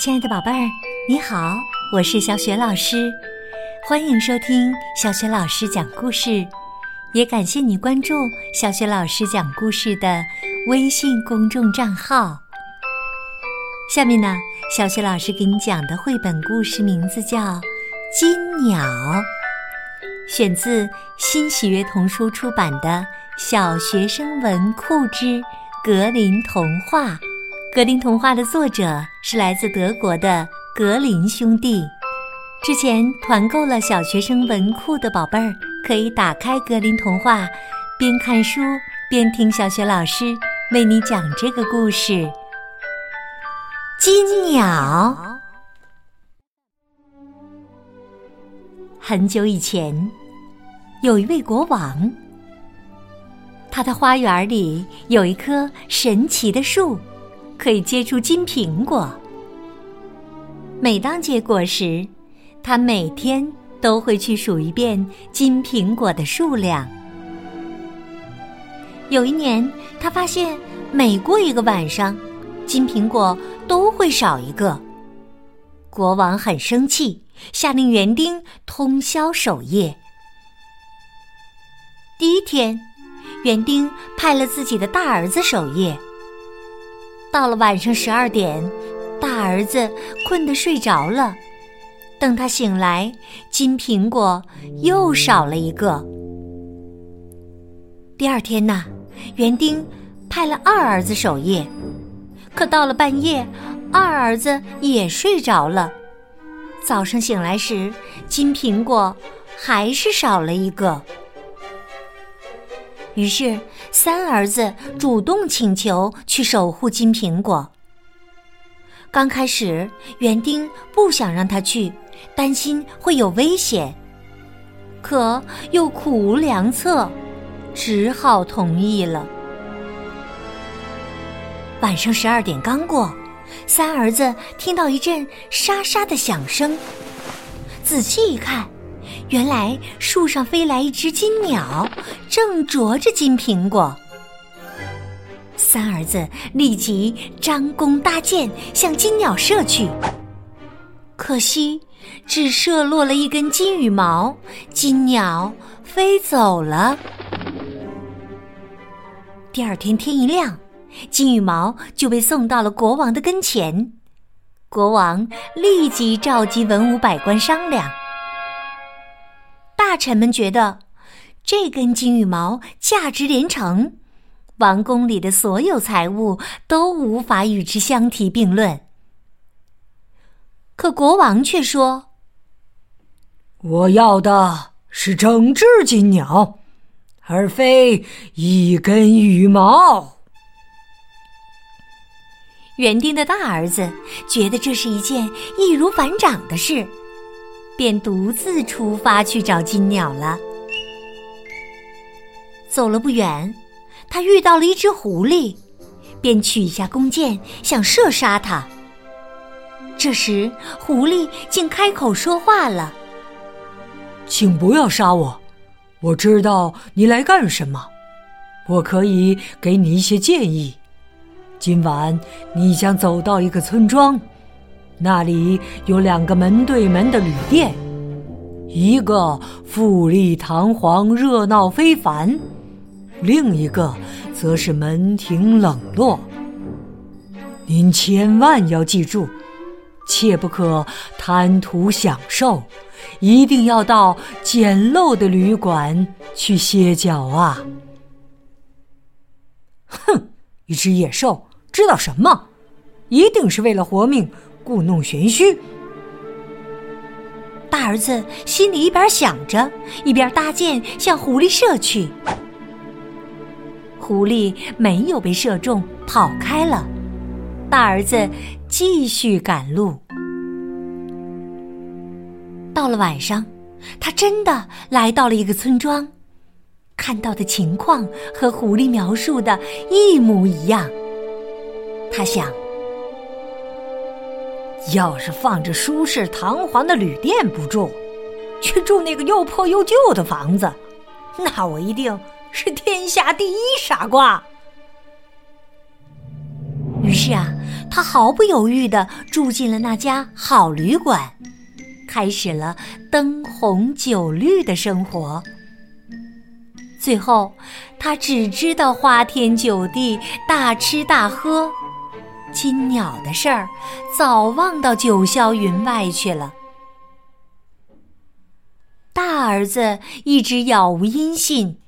亲爱的宝贝儿，你好，我是小雪老师，欢迎收听小雪老师讲故事，也感谢你关注小雪老师讲故事的微信公众账号。下面呢，小雪老师给你讲的绘本故事名字叫《金鸟》，选自新喜悦童书出版的《小学生文库之格林童话》。格林童话的作者是来自德国的格林兄弟。之前团购了小学生文库的宝贝儿，可以打开格林童话，边看书边听小学老师为你讲这个故事。金鸟。很久以前，有一位国王，他的花园里有一棵神奇的树。可以结出金苹果。每当结果时，他每天都会去数一遍金苹果的数量。有一年，他发现每过一个晚上，金苹果都会少一个。国王很生气，下令园丁通宵守夜。第一天，园丁派了自己的大儿子守夜。到了晚上十二点，大儿子困得睡着了。等他醒来，金苹果又少了一个。第二天呢，园丁派了二儿子守夜，可到了半夜，二儿子也睡着了。早上醒来时，金苹果还是少了一个。于是，三儿子主动请求去守护金苹果。刚开始，园丁不想让他去，担心会有危险，可又苦无良策，只好同意了。晚上十二点刚过，三儿子听到一阵沙沙的响声，仔细一看。原来树上飞来一只金鸟，正啄着金苹果。三儿子立即张弓搭箭向金鸟射去，可惜只射落了一根金羽毛，金鸟飞走了。第二天天一亮，金羽毛就被送到了国王的跟前，国王立即召集文武百官商量。大臣们觉得这根金羽毛价值连城，王宫里的所有财物都无法与之相提并论。可国王却说：“我要的是整只金鸟，而非一根羽毛。”园丁的大儿子觉得这是一件易如反掌的事。便独自出发去找金鸟了。走了不远，他遇到了一只狐狸，便取下弓箭想射杀它。这时，狐狸竟开口说话了：“请不要杀我，我知道你来干什么，我可以给你一些建议。今晚你将走到一个村庄。”那里有两个门对门的旅店，一个富丽堂皇、热闹非凡，另一个则是门庭冷落。您千万要记住，切不可贪图享受，一定要到简陋的旅馆去歇脚啊！哼，一只野兽知道什么？一定是为了活命。故弄玄虚，大儿子心里一边想着，一边搭箭向狐狸射去。狐狸没有被射中，跑开了。大儿子继续赶路。到了晚上，他真的来到了一个村庄，看到的情况和狐狸描述的一模一样。他想。要是放着舒适堂皇的旅店不住，去住那个又破又旧的房子，那我一定是天下第一傻瓜。于是啊，他毫不犹豫地住进了那家好旅馆，开始了灯红酒绿的生活。最后，他只知道花天酒地、大吃大喝，金鸟的事儿早忘到九霄云外去了。大儿子一直杳无音信，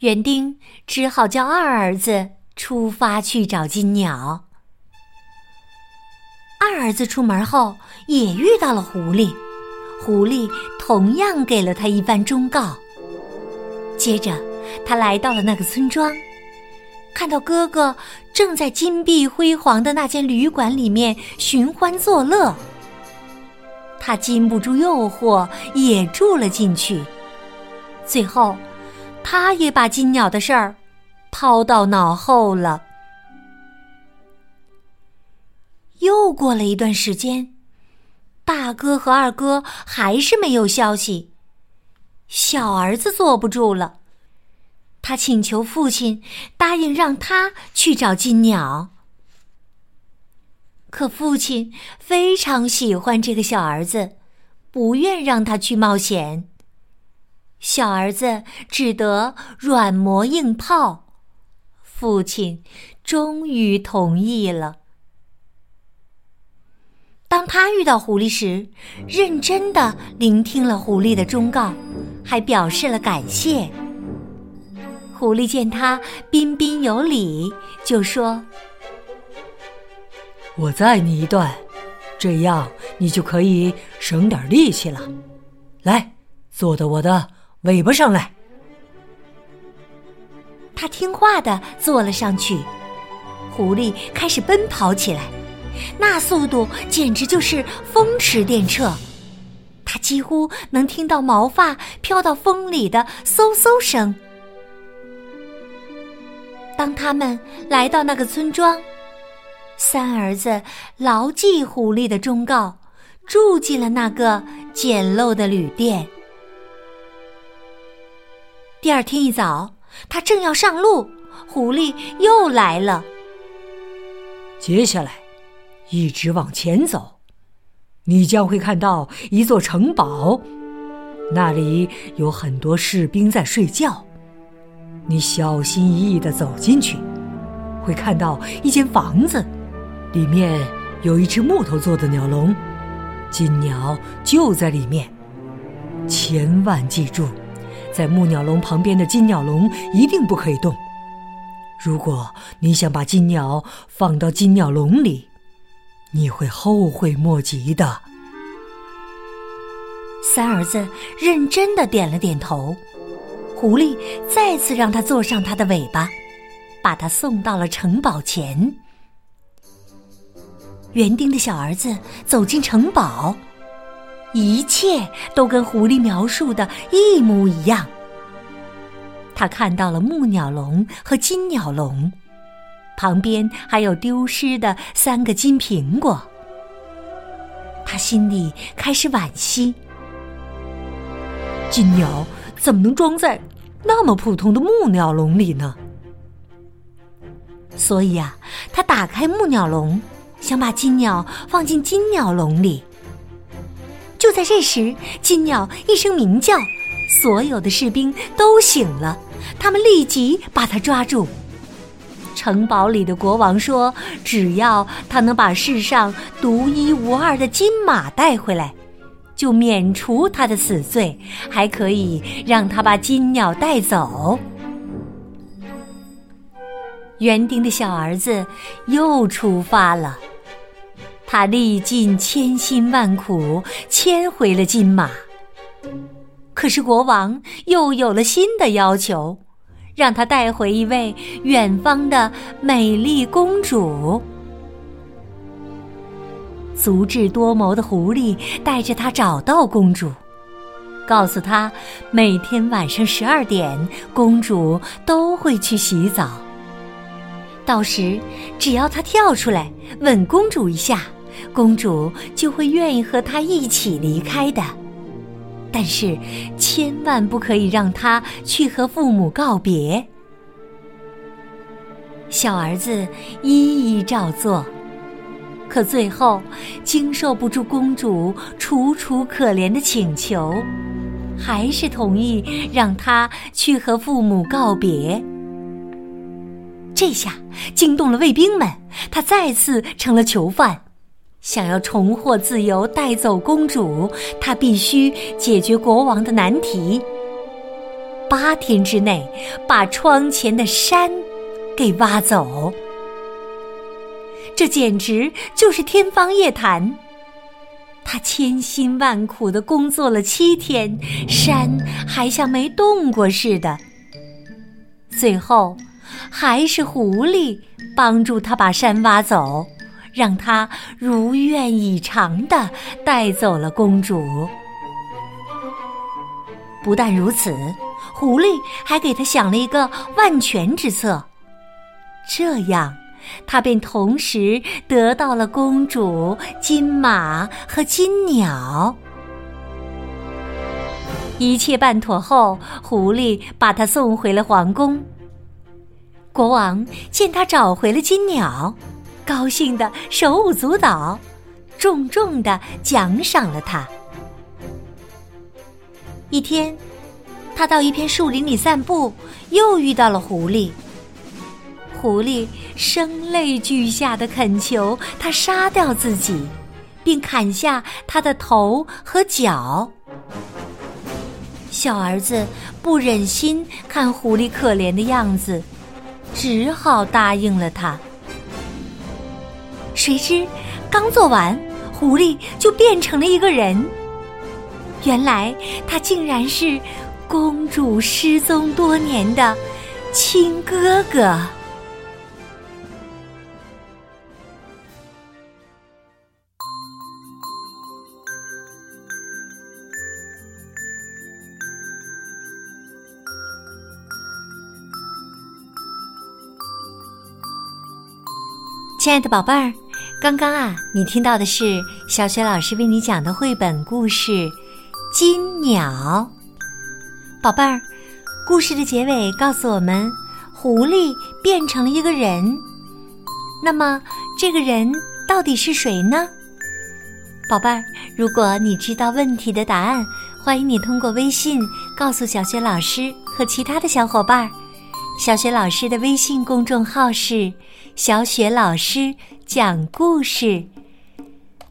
园丁只好叫二儿子出发去找金鸟。二儿子出门后也遇到了狐狸，狐狸同样给了他一番忠告。接着，他来到了那个村庄，看到哥哥正在金碧辉煌的那间旅馆里面寻欢作乐。他禁不住诱惑，也住了进去。最后，他也把金鸟的事儿抛到脑后了。又过了一段时间，大哥和二哥还是没有消息。小儿子坐不住了，他请求父亲答应让他去找金鸟。可父亲非常喜欢这个小儿子，不愿让他去冒险。小儿子只得软磨硬泡，父亲终于同意了。当他遇到狐狸时，认真的聆听了狐狸的忠告，还表示了感谢。狐狸见他彬彬有礼，就说。我载你一段，这样你就可以省点力气了。来，坐到我的尾巴上来。他听话的坐了上去，狐狸开始奔跑起来，那速度简直就是风驰电掣。他几乎能听到毛发飘到风里的嗖嗖声。当他们来到那个村庄。三儿子牢记狐狸的忠告，住进了那个简陋的旅店。第二天一早，他正要上路，狐狸又来了。接下来，一直往前走，你将会看到一座城堡，那里有很多士兵在睡觉。你小心翼翼的走进去，会看到一间房子。里面有一只木头做的鸟笼，金鸟就在里面。千万记住，在木鸟笼旁边的金鸟笼一定不可以动。如果你想把金鸟放到金鸟笼里，你会后悔莫及的。三儿子认真的点了点头。狐狸再次让他坐上他的尾巴，把他送到了城堡前。园丁的小儿子走进城堡，一切都跟狐狸描述的一模一样。他看到了木鸟笼和金鸟笼，旁边还有丢失的三个金苹果。他心里开始惋惜：金鸟怎么能装在那么普通的木鸟笼里呢？所以啊，他打开木鸟笼。想把金鸟放进金鸟笼里。就在这时，金鸟一声鸣叫，所有的士兵都醒了，他们立即把它抓住。城堡里的国王说：“只要他能把世上独一无二的金马带回来，就免除他的死罪，还可以让他把金鸟带走。”园丁的小儿子又出发了。他历尽千辛万苦牵回了金马，可是国王又有了新的要求，让他带回一位远方的美丽公主。足智多谋的狐狸带着他找到公主，告诉他每天晚上十二点，公主都会去洗澡，到时只要他跳出来吻公主一下。公主就会愿意和他一起离开的，但是千万不可以让他去和父母告别。小儿子一一照做，可最后经受不住公主楚楚可怜的请求，还是同意让她去和父母告别。这下惊动了卫兵们，他再次成了囚犯。想要重获自由，带走公主，他必须解决国王的难题。八天之内，把窗前的山给挖走。这简直就是天方夜谭。他千辛万苦的工作了七天，山还像没动过似的。最后。还是狐狸帮助他把山挖走，让他如愿以偿的带走了公主。不但如此，狐狸还给他想了一个万全之策，这样他便同时得到了公主、金马和金鸟。一切办妥后，狐狸把他送回了皇宫。国王见他找回了金鸟，高兴的手舞足蹈，重重的奖赏了他。一天，他到一片树林里散步，又遇到了狐狸。狐狸声泪俱下的恳求他杀掉自己，并砍下他的头和脚。小儿子不忍心看狐狸可怜的样子。只好答应了他。谁知刚做完，狐狸就变成了一个人。原来他竟然是公主失踪多年的亲哥哥。亲爱的宝贝儿，刚刚啊，你听到的是小雪老师为你讲的绘本故事《金鸟》。宝贝儿，故事的结尾告诉我们，狐狸变成了一个人。那么，这个人到底是谁呢？宝贝儿，如果你知道问题的答案，欢迎你通过微信告诉小雪老师和其他的小伙伴儿。小雪老师的微信公众号是。小雪老师讲故事，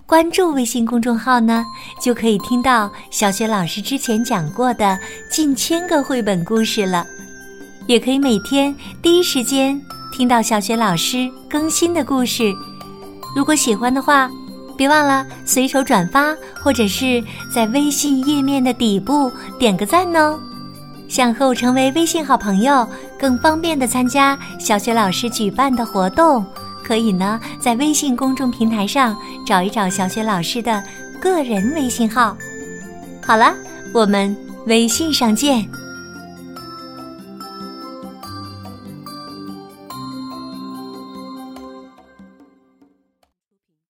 关注微信公众号呢，就可以听到小雪老师之前讲过的近千个绘本故事了，也可以每天第一时间听到小雪老师更新的故事。如果喜欢的话，别忘了随手转发，或者是在微信页面的底部点个赞哦。想和我成为微信好朋友，更方便的参加小雪老师举办的活动，可以呢在微信公众平台上找一找小雪老师的个人微信号。好了，我们微信上见。